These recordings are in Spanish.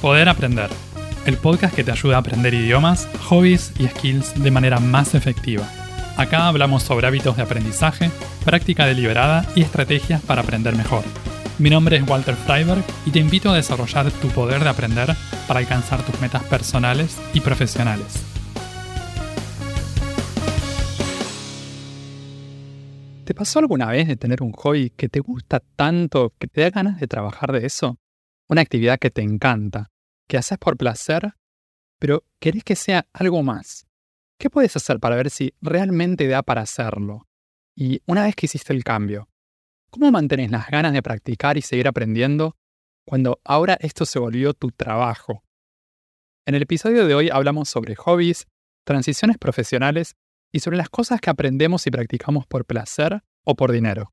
Poder Aprender, el podcast que te ayuda a aprender idiomas, hobbies y skills de manera más efectiva. Acá hablamos sobre hábitos de aprendizaje, práctica deliberada y estrategias para aprender mejor. Mi nombre es Walter Freiberg y te invito a desarrollar tu poder de aprender para alcanzar tus metas personales y profesionales. ¿Te pasó alguna vez de tener un hobby que te gusta tanto que te da ganas de trabajar de eso? Una actividad que te encanta, que haces por placer, pero querés que sea algo más. ¿Qué puedes hacer para ver si realmente da para hacerlo? Y una vez que hiciste el cambio, ¿cómo mantienes las ganas de practicar y seguir aprendiendo cuando ahora esto se volvió tu trabajo? En el episodio de hoy hablamos sobre hobbies, transiciones profesionales y sobre las cosas que aprendemos y practicamos por placer o por dinero.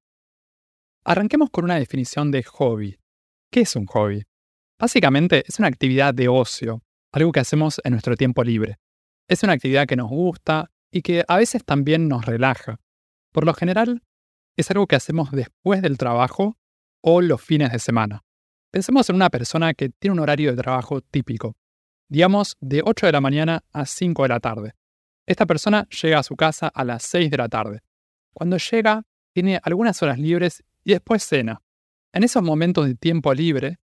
Arranquemos con una definición de hobby. ¿Qué es un hobby? Básicamente es una actividad de ocio, algo que hacemos en nuestro tiempo libre. Es una actividad que nos gusta y que a veces también nos relaja. Por lo general, es algo que hacemos después del trabajo o los fines de semana. Pensemos en una persona que tiene un horario de trabajo típico, digamos de 8 de la mañana a 5 de la tarde. Esta persona llega a su casa a las 6 de la tarde. Cuando llega, tiene algunas horas libres y después cena. En esos momentos de tiempo libre,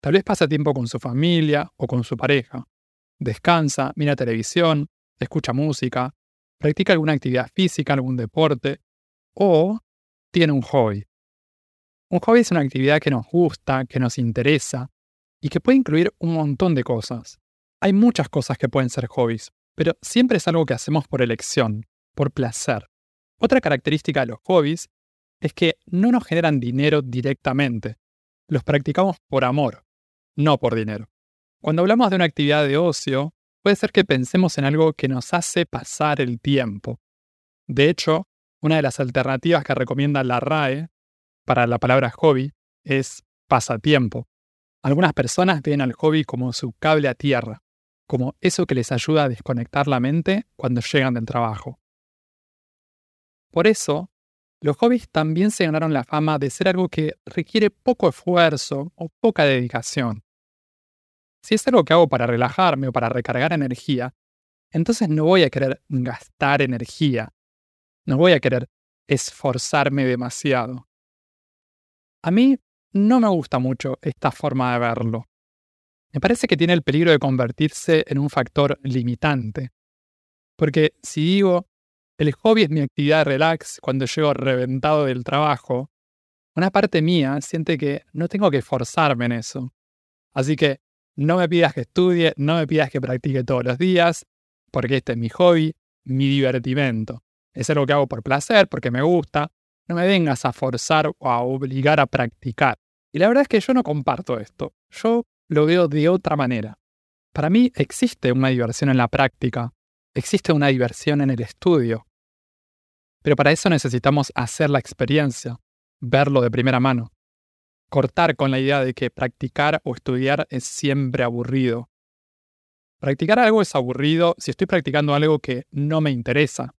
tal vez pasa tiempo con su familia o con su pareja. Descansa, mira televisión, escucha música, practica alguna actividad física, algún deporte o tiene un hobby. Un hobby es una actividad que nos gusta, que nos interesa y que puede incluir un montón de cosas. Hay muchas cosas que pueden ser hobbies, pero siempre es algo que hacemos por elección, por placer. Otra característica de los hobbies es que no nos generan dinero directamente. Los practicamos por amor, no por dinero. Cuando hablamos de una actividad de ocio, puede ser que pensemos en algo que nos hace pasar el tiempo. De hecho, una de las alternativas que recomienda la RAE para la palabra hobby es pasatiempo. Algunas personas ven al hobby como su cable a tierra como eso que les ayuda a desconectar la mente cuando llegan del trabajo. Por eso, los hobbies también se ganaron la fama de ser algo que requiere poco esfuerzo o poca dedicación. Si es algo que hago para relajarme o para recargar energía, entonces no voy a querer gastar energía, no voy a querer esforzarme demasiado. A mí no me gusta mucho esta forma de verlo me parece que tiene el peligro de convertirse en un factor limitante. Porque si digo, el hobby es mi actividad de relax cuando llego reventado del trabajo, una parte mía siente que no tengo que esforzarme en eso. Así que no me pidas que estudie, no me pidas que practique todos los días, porque este es mi hobby, mi divertimento. Es algo que hago por placer, porque me gusta. No me vengas a forzar o a obligar a practicar. Y la verdad es que yo no comparto esto. Yo lo veo de otra manera. Para mí existe una diversión en la práctica, existe una diversión en el estudio. Pero para eso necesitamos hacer la experiencia, verlo de primera mano. Cortar con la idea de que practicar o estudiar es siempre aburrido. Practicar algo es aburrido si estoy practicando algo que no me interesa.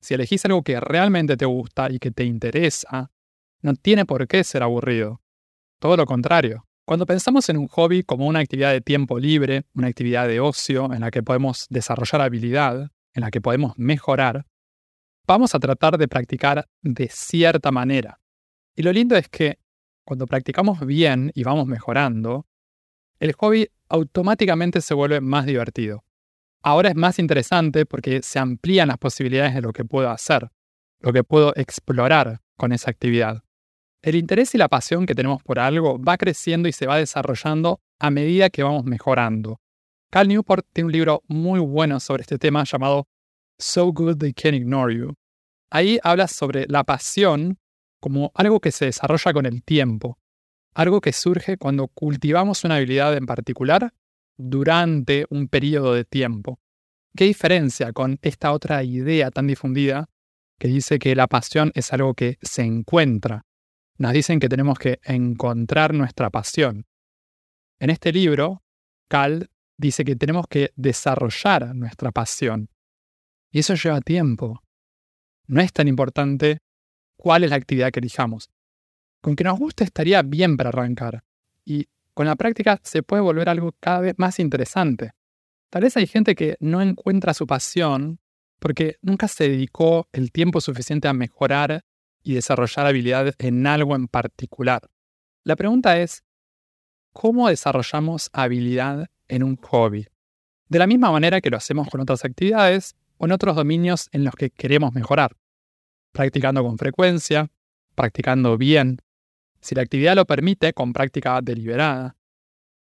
Si elegís algo que realmente te gusta y que te interesa, no tiene por qué ser aburrido. Todo lo contrario. Cuando pensamos en un hobby como una actividad de tiempo libre, una actividad de ocio en la que podemos desarrollar habilidad, en la que podemos mejorar, vamos a tratar de practicar de cierta manera. Y lo lindo es que cuando practicamos bien y vamos mejorando, el hobby automáticamente se vuelve más divertido. Ahora es más interesante porque se amplían las posibilidades de lo que puedo hacer, lo que puedo explorar con esa actividad. El interés y la pasión que tenemos por algo va creciendo y se va desarrollando a medida que vamos mejorando. Cal Newport tiene un libro muy bueno sobre este tema llamado So Good They Can't Ignore You. Ahí habla sobre la pasión como algo que se desarrolla con el tiempo, algo que surge cuando cultivamos una habilidad en particular durante un periodo de tiempo. ¿Qué diferencia con esta otra idea tan difundida que dice que la pasión es algo que se encuentra, nos dicen que tenemos que encontrar nuestra pasión. En este libro, Cal dice que tenemos que desarrollar nuestra pasión. Y eso lleva tiempo. No es tan importante cuál es la actividad que elijamos. Con que nos guste estaría bien para arrancar. Y con la práctica se puede volver algo cada vez más interesante. Tal vez hay gente que no encuentra su pasión porque nunca se dedicó el tiempo suficiente a mejorar y desarrollar habilidades en algo en particular. La pregunta es, ¿cómo desarrollamos habilidad en un hobby? De la misma manera que lo hacemos con otras actividades o en otros dominios en los que queremos mejorar. Practicando con frecuencia, practicando bien, si la actividad lo permite, con práctica deliberada,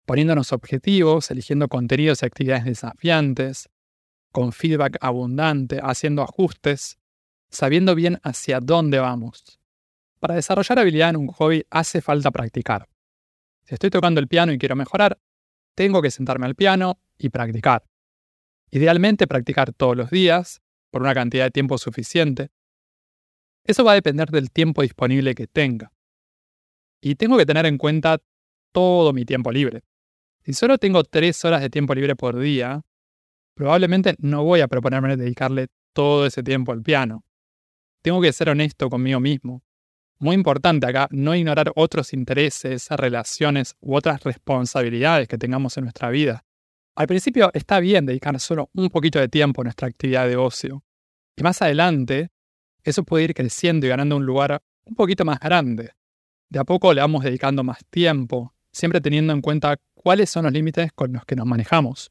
poniéndonos objetivos, eligiendo contenidos y actividades desafiantes, con feedback abundante, haciendo ajustes, sabiendo bien hacia dónde vamos. Para desarrollar habilidad en un hobby hace falta practicar. Si estoy tocando el piano y quiero mejorar, tengo que sentarme al piano y practicar. Idealmente practicar todos los días, por una cantidad de tiempo suficiente. Eso va a depender del tiempo disponible que tenga. Y tengo que tener en cuenta todo mi tiempo libre. Si solo tengo tres horas de tiempo libre por día, probablemente no voy a proponerme dedicarle todo ese tiempo al piano. Tengo que ser honesto conmigo mismo. Muy importante acá, no ignorar otros intereses, relaciones u otras responsabilidades que tengamos en nuestra vida. Al principio está bien dedicar solo un poquito de tiempo a nuestra actividad de ocio. Y más adelante, eso puede ir creciendo y ganando un lugar un poquito más grande. De a poco le vamos dedicando más tiempo, siempre teniendo en cuenta cuáles son los límites con los que nos manejamos.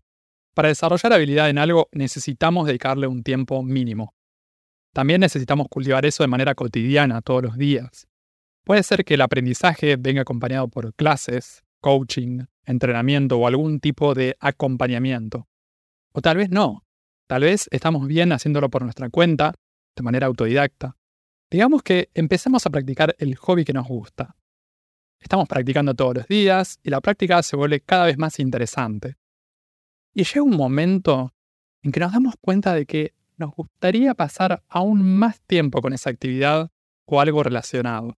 Para desarrollar habilidad en algo necesitamos dedicarle un tiempo mínimo. También necesitamos cultivar eso de manera cotidiana, todos los días. Puede ser que el aprendizaje venga acompañado por clases, coaching, entrenamiento o algún tipo de acompañamiento. O tal vez no. Tal vez estamos bien haciéndolo por nuestra cuenta, de manera autodidacta. Digamos que empecemos a practicar el hobby que nos gusta. Estamos practicando todos los días y la práctica se vuelve cada vez más interesante. Y llega un momento en que nos damos cuenta de que nos gustaría pasar aún más tiempo con esa actividad o algo relacionado.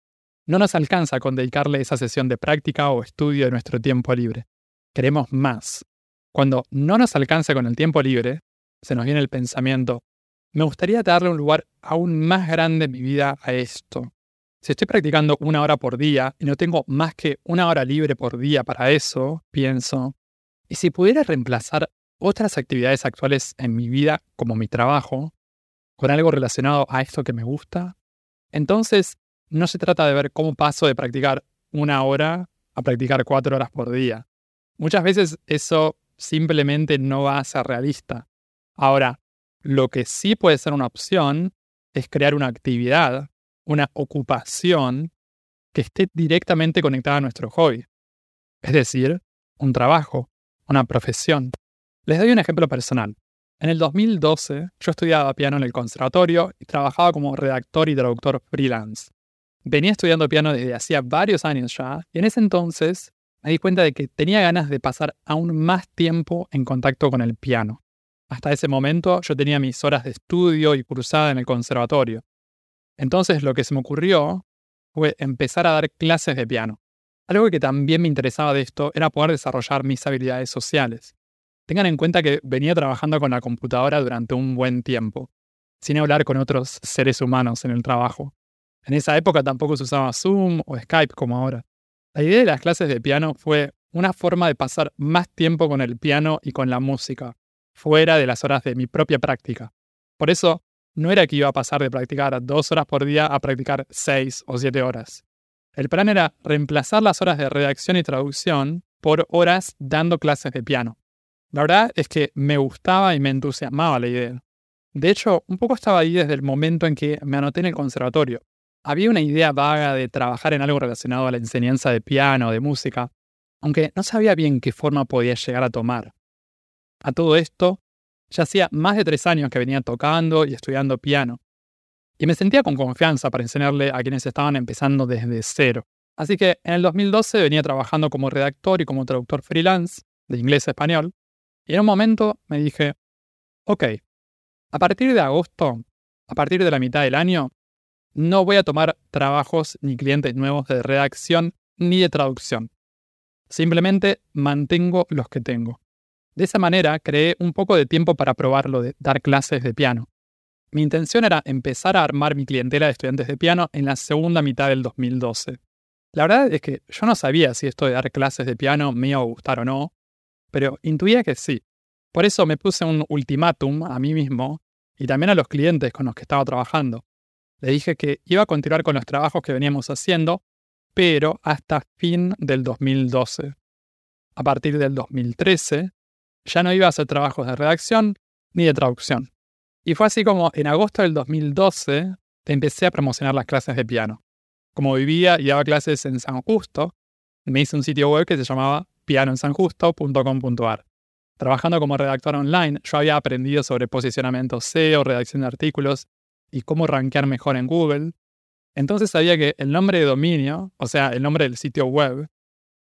No nos alcanza con dedicarle esa sesión de práctica o estudio de nuestro tiempo libre. Queremos más. Cuando no nos alcanza con el tiempo libre, se nos viene el pensamiento, me gustaría darle un lugar aún más grande en mi vida a esto. Si estoy practicando una hora por día y no tengo más que una hora libre por día para eso, pienso, ¿y si pudiera reemplazar otras actividades actuales en mi vida, como mi trabajo, con algo relacionado a esto que me gusta? Entonces no se trata de ver cómo paso de practicar una hora a practicar cuatro horas por día. Muchas veces eso simplemente no va a ser realista. Ahora, lo que sí puede ser una opción es crear una actividad, una ocupación que esté directamente conectada a nuestro hobby. Es decir, un trabajo, una profesión. Les doy un ejemplo personal. En el 2012 yo estudiaba piano en el conservatorio y trabajaba como redactor y traductor freelance. Venía estudiando piano desde hacía varios años ya, y en ese entonces me di cuenta de que tenía ganas de pasar aún más tiempo en contacto con el piano. Hasta ese momento yo tenía mis horas de estudio y cursada en el conservatorio. Entonces lo que se me ocurrió fue empezar a dar clases de piano. Algo que también me interesaba de esto era poder desarrollar mis habilidades sociales. Tengan en cuenta que venía trabajando con la computadora durante un buen tiempo, sin hablar con otros seres humanos en el trabajo. En esa época tampoco se usaba Zoom o Skype como ahora. La idea de las clases de piano fue una forma de pasar más tiempo con el piano y con la música, fuera de las horas de mi propia práctica. Por eso, no era que iba a pasar de practicar dos horas por día a practicar seis o siete horas. El plan era reemplazar las horas de redacción y traducción por horas dando clases de piano. La verdad es que me gustaba y me entusiasmaba la idea. De hecho, un poco estaba ahí desde el momento en que me anoté en el conservatorio. Había una idea vaga de trabajar en algo relacionado a la enseñanza de piano, de música, aunque no sabía bien qué forma podía llegar a tomar. A todo esto, ya hacía más de tres años que venía tocando y estudiando piano, y me sentía con confianza para enseñarle a quienes estaban empezando desde cero. Así que en el 2012 venía trabajando como redactor y como traductor freelance, de inglés a español, y en un momento me dije, ok, a partir de agosto, a partir de la mitad del año, no voy a tomar trabajos ni clientes nuevos de redacción ni de traducción. Simplemente mantengo los que tengo. De esa manera creé un poco de tiempo para probarlo de dar clases de piano. Mi intención era empezar a armar mi clientela de estudiantes de piano en la segunda mitad del 2012. La verdad es que yo no sabía si esto de dar clases de piano me iba a gustar o no, pero intuía que sí. Por eso me puse un ultimátum a mí mismo y también a los clientes con los que estaba trabajando. Le dije que iba a continuar con los trabajos que veníamos haciendo, pero hasta fin del 2012. A partir del 2013, ya no iba a hacer trabajos de redacción ni de traducción. Y fue así como en agosto del 2012 empecé a promocionar las clases de piano. Como vivía y daba clases en San Justo, me hice un sitio web que se llamaba pianoensanjusto.com.ar. Trabajando como redactor online, yo había aprendido sobre posicionamiento SEO, redacción de artículos y cómo rankear mejor en Google. Entonces sabía que el nombre de dominio, o sea, el nombre del sitio web,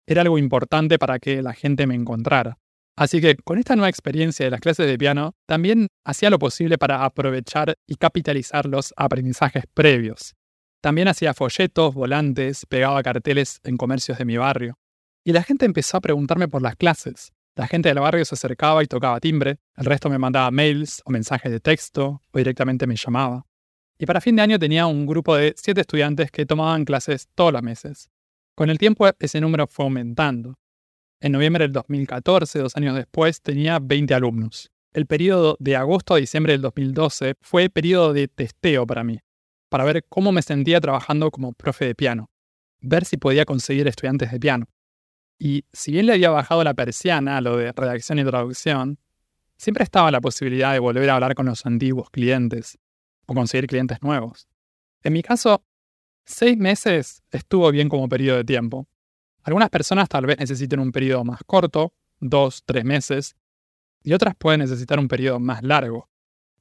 era algo importante para que la gente me encontrara. Así que con esta nueva experiencia de las clases de piano, también hacía lo posible para aprovechar y capitalizar los aprendizajes previos. También hacía folletos, volantes, pegaba carteles en comercios de mi barrio. Y la gente empezó a preguntarme por las clases. La gente del barrio se acercaba y tocaba timbre, el resto me mandaba mails o mensajes de texto o directamente me llamaba. Y para fin de año tenía un grupo de siete estudiantes que tomaban clases todos los meses. Con el tiempo ese número fue aumentando. En noviembre del 2014, dos años después, tenía 20 alumnos. El periodo de agosto a diciembre del 2012 fue periodo de testeo para mí, para ver cómo me sentía trabajando como profe de piano, ver si podía conseguir estudiantes de piano. Y si bien le había bajado la persiana a lo de redacción y traducción, siempre estaba la posibilidad de volver a hablar con los antiguos clientes o conseguir clientes nuevos. En mi caso, seis meses estuvo bien como periodo de tiempo, algunas personas tal vez necesiten un periodo más corto, dos, tres meses, y otras pueden necesitar un periodo más largo.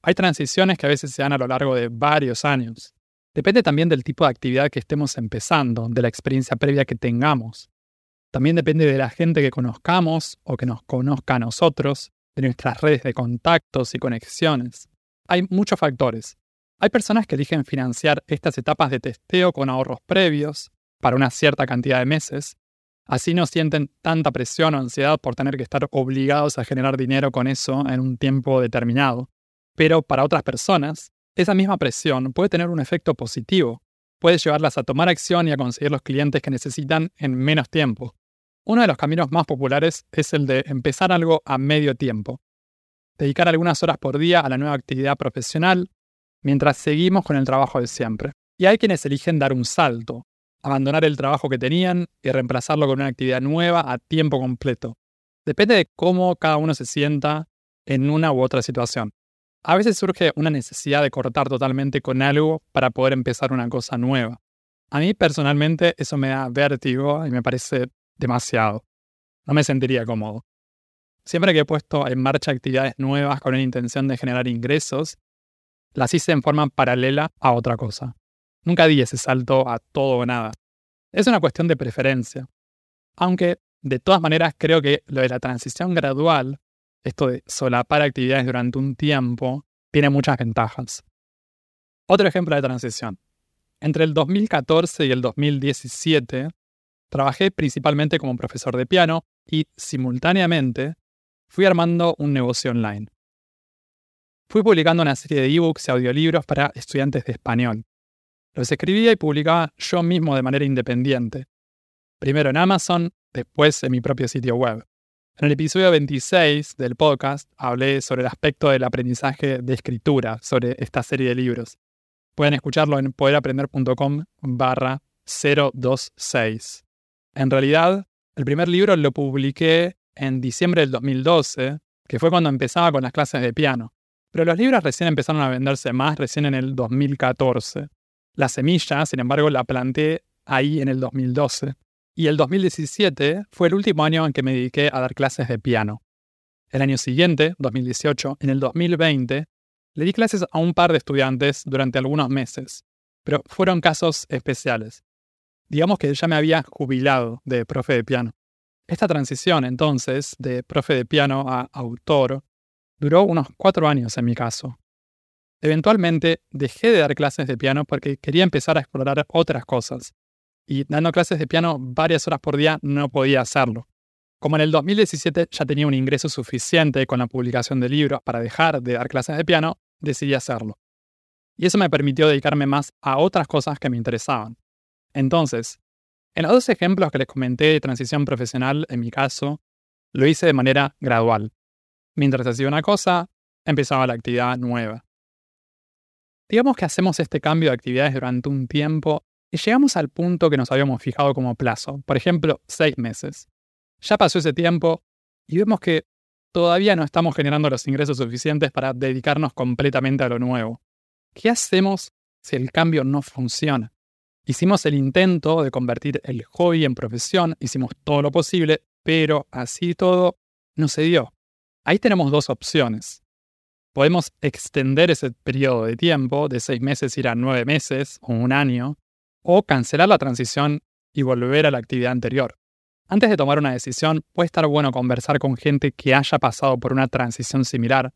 Hay transiciones que a veces se dan a lo largo de varios años. Depende también del tipo de actividad que estemos empezando, de la experiencia previa que tengamos. También depende de la gente que conozcamos o que nos conozca a nosotros, de nuestras redes de contactos y conexiones. Hay muchos factores. Hay personas que eligen financiar estas etapas de testeo con ahorros previos para una cierta cantidad de meses, Así no sienten tanta presión o ansiedad por tener que estar obligados a generar dinero con eso en un tiempo determinado. Pero para otras personas, esa misma presión puede tener un efecto positivo. Puede llevarlas a tomar acción y a conseguir los clientes que necesitan en menos tiempo. Uno de los caminos más populares es el de empezar algo a medio tiempo. Dedicar algunas horas por día a la nueva actividad profesional mientras seguimos con el trabajo de siempre. Y hay quienes eligen dar un salto, abandonar el trabajo que tenían y reemplazarlo con una actividad nueva a tiempo completo. Depende de cómo cada uno se sienta en una u otra situación. A veces surge una necesidad de cortar totalmente con algo para poder empezar una cosa nueva. A mí personalmente eso me da vértigo y me parece demasiado. No me sentiría cómodo. Siempre que he puesto en marcha actividades nuevas con la intención de generar ingresos, las hice en forma paralela a otra cosa. Nunca di ese salto a todo o nada. Es una cuestión de preferencia. Aunque, de todas maneras, creo que lo de la transición gradual, esto de solapar actividades durante un tiempo, tiene muchas ventajas. Otro ejemplo de transición. Entre el 2014 y el 2017, trabajé principalmente como profesor de piano y, simultáneamente, fui armando un negocio online. Fui publicando una serie de ebooks y audiolibros para estudiantes de español. Los escribía y publicaba yo mismo de manera independiente. Primero en Amazon, después en mi propio sitio web. En el episodio 26 del podcast hablé sobre el aspecto del aprendizaje de escritura, sobre esta serie de libros. Pueden escucharlo en poderaprender.com barra 026. En realidad, el primer libro lo publiqué en diciembre del 2012, que fue cuando empezaba con las clases de piano. Pero los libros recién empezaron a venderse más recién en el 2014. La semilla, sin embargo, la planté ahí en el 2012. Y el 2017 fue el último año en que me dediqué a dar clases de piano. El año siguiente, 2018, en el 2020, le di clases a un par de estudiantes durante algunos meses, pero fueron casos especiales. Digamos que ya me había jubilado de profe de piano. Esta transición, entonces, de profe de piano a autor, duró unos cuatro años en mi caso. Eventualmente dejé de dar clases de piano porque quería empezar a explorar otras cosas. Y dando clases de piano varias horas por día no podía hacerlo. Como en el 2017 ya tenía un ingreso suficiente con la publicación de libros para dejar de dar clases de piano, decidí hacerlo. Y eso me permitió dedicarme más a otras cosas que me interesaban. Entonces, En los dos ejemplos que les comenté de transición profesional, en mi caso, lo hice de manera gradual. Mientras hacía una cosa, empezaba la actividad nueva. Digamos que hacemos este cambio de actividades durante un tiempo y llegamos al punto que nos habíamos fijado como plazo, por ejemplo, seis meses. Ya pasó ese tiempo y vemos que todavía no estamos generando los ingresos suficientes para dedicarnos completamente a lo nuevo. ¿Qué hacemos si el cambio no funciona? Hicimos el intento de convertir el hobby en profesión, hicimos todo lo posible, pero así todo no se dio. Ahí tenemos dos opciones. Podemos extender ese periodo de tiempo, de seis meses ir a nueve meses o un año, o cancelar la transición y volver a la actividad anterior. Antes de tomar una decisión, puede estar bueno conversar con gente que haya pasado por una transición similar,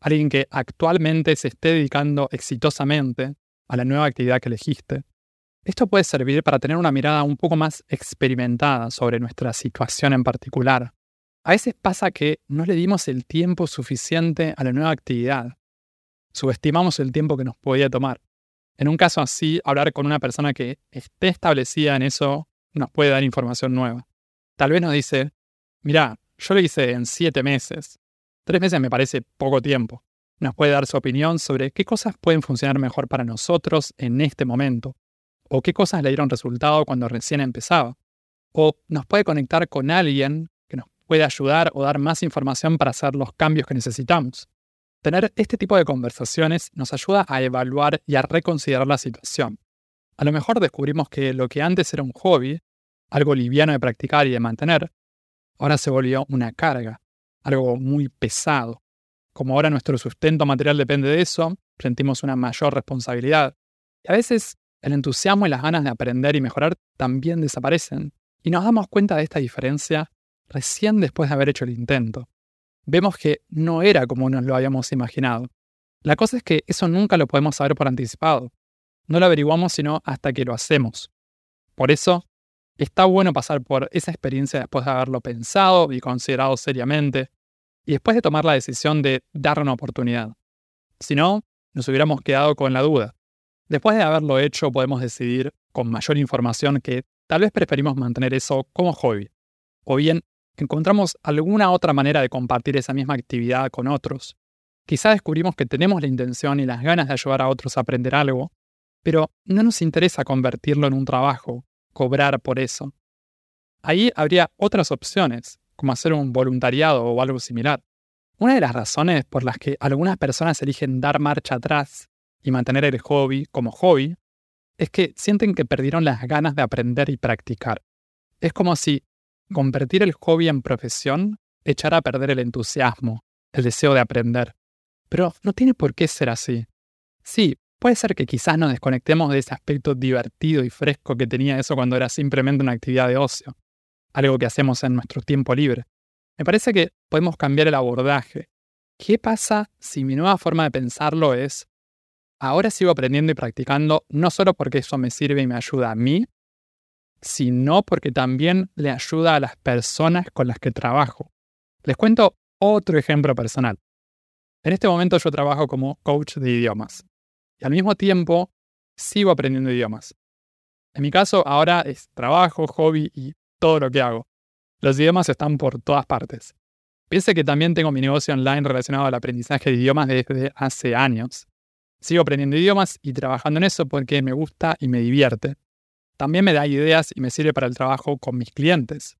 alguien que actualmente se esté dedicando exitosamente a la nueva actividad que elegiste. Esto puede servir para tener una mirada un poco más experimentada sobre nuestra situación en particular. A veces pasa que no le dimos el tiempo suficiente a la nueva actividad. Subestimamos el tiempo que nos podía tomar. En un caso así, hablar con una persona que esté establecida en eso nos puede dar información nueva. Tal vez nos dice, mira, yo lo hice en siete meses. Tres meses me parece poco tiempo. Nos puede dar su opinión sobre qué cosas pueden funcionar mejor para nosotros en este momento, o qué cosas le dieron resultado cuando recién empezaba. O nos puede conectar con alguien puede ayudar o dar más información para hacer los cambios que necesitamos. Tener este tipo de conversaciones nos ayuda a evaluar y a reconsiderar la situación. A lo mejor descubrimos que lo que antes era un hobby algo liviano de practicar y de mantener, ahora se volvió una carga, algo muy pesado. Como ahora nuestro sustento material depende de eso, sentimos una mayor responsabilidad. Y a veces el entusiasmo y las ganas de aprender y mejorar también desaparecen. Y nos damos cuenta de esta diferencia recién después de haber hecho el intento. Vemos que no era como nos lo habíamos imaginado. La cosa es que eso nunca lo podemos saber por anticipado. No lo averiguamos sino hasta que lo hacemos. Por eso, Está bueno pasar por esa experiencia después de haberlo pensado y considerado seriamente, y después de tomar la decisión de dar una oportunidad. Si no, nos hubiéramos quedado con la duda. Después de haberlo hecho, podemos decidir con mayor información que tal vez preferimos mantener eso como hobby. O bien, encontramos alguna otra manera de compartir esa misma actividad con otros. Quizá descubrimos que tenemos la intención y las ganas de ayudar a otros a aprender algo, pero no nos interesa convertirlo en un trabajo cobrar por eso. Ahí habría otras opciones, como hacer un voluntariado o algo similar. Una de las razones por las que algunas personas eligen dar marcha atrás y mantener el hobby como hobby es que sienten que perdieron las ganas de aprender y practicar. Es como si convertir el hobby en profesión echara a perder el entusiasmo, el deseo de aprender. Pero no tiene por qué ser así. Sí, Puede ser que quizás nos desconectemos de ese aspecto divertido y fresco que tenía eso cuando era simplemente una actividad de ocio, algo que hacemos en nuestro tiempo libre. Me parece que podemos cambiar el abordaje. ¿Qué pasa si mi nueva forma de pensarlo es, ahora sigo aprendiendo y practicando no solo porque eso me sirve y me ayuda a mí, sino porque también le ayuda a las personas con las que trabajo? Les cuento otro ejemplo personal. En este momento yo trabajo como coach de idiomas y al mismo tiempo sigo aprendiendo idiomas. En mi caso, ahora es trabajo, hobby y todo lo que hago. Los idiomas están por todas partes. Piense que también tengo mi negocio online relacionado al aprendizaje de idiomas desde hace años. Sigo aprendiendo idiomas y trabajando en eso porque me gusta y me divierte. También me da ideas y me sirve para el trabajo con mis clientes.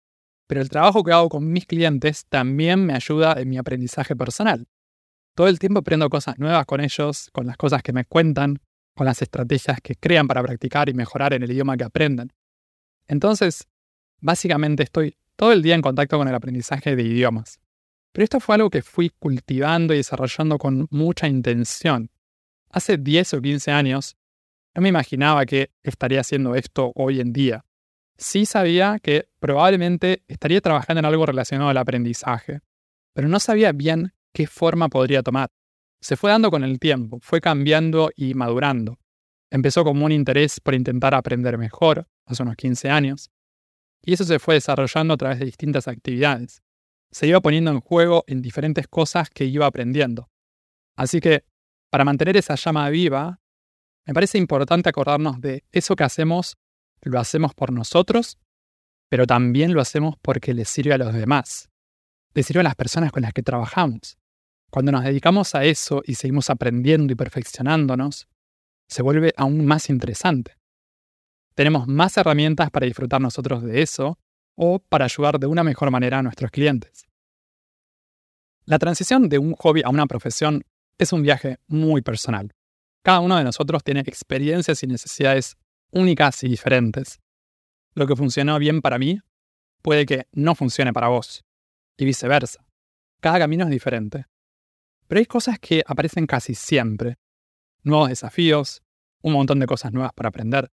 Pero el trabajo que hago con mis clientes también me ayuda en mi aprendizaje personal. Todo el tiempo aprendo cosas nuevas con ellos, con las cosas que me cuentan, con las estrategias que crean para practicar y mejorar en el idioma que aprenden. Entonces, básicamente estoy todo el día en contacto con el aprendizaje de idiomas. Pero esto fue algo que fui cultivando y desarrollando con mucha intención. Hace 10 o 15 años, no me imaginaba que estaría haciendo esto hoy en día. Sí sabía que probablemente estaría trabajando en algo relacionado al aprendizaje, pero no sabía bien qué forma podría tomar. Se fue dando con el tiempo, fue cambiando y madurando. Empezó como un interés por intentar aprender mejor, hace unos 15 años, y eso se fue desarrollando a través de distintas actividades. Se iba poniendo en juego en diferentes cosas que iba aprendiendo. Así que, para mantener esa llama viva, me parece importante acordarnos de eso que hacemos lo hacemos por nosotros, pero también lo hacemos porque le sirve a los demás, le sirve a las personas con las que trabajamos. Cuando nos dedicamos a eso y seguimos aprendiendo y perfeccionándonos, se vuelve aún más interesante. Tenemos más herramientas para disfrutar nosotros de eso o para ayudar de una mejor manera a nuestros clientes. La transición de un hobby a una profesión es un viaje muy personal. Cada uno de nosotros tiene experiencias y necesidades únicas y diferentes. Lo que funcionó bien para mí puede que no funcione para vos, y viceversa. Cada camino es diferente. Pero hay cosas que aparecen casi siempre. Nuevos desafíos, un montón de cosas nuevas para aprender.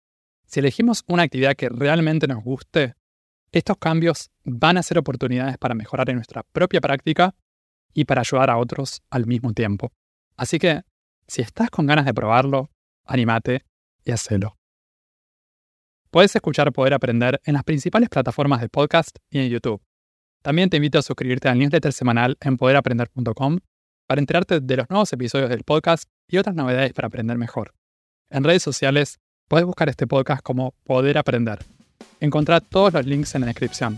Si elegimos una actividad que realmente nos guste, estos cambios van a ser oportunidades para mejorar en nuestra propia práctica y para ayudar a otros al mismo tiempo. Así que, si estás con ganas de probarlo, animate y hacelo. Puedes escuchar Poder Aprender en las principales plataformas de podcast y en YouTube. También te invito a suscribirte al newsletter semanal en poderaprender.com para enterarte de los nuevos episodios del podcast y otras novedades para aprender mejor. En redes sociales puedes buscar este podcast como Poder Aprender. Encontrá todos los links en la descripción.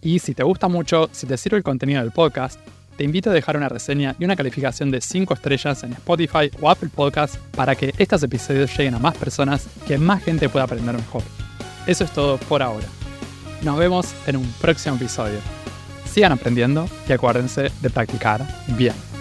Y si te gusta mucho, si te sirve el contenido del podcast, te invito a dejar una reseña y una calificación de 5 estrellas en Spotify o Apple Podcasts para que estos episodios lleguen a más personas y que más gente pueda aprender mejor. Eso es todo por ahora. Nos vemos en un próximo episodio. Sigan aprendiendo y acuérdense de practicar bien.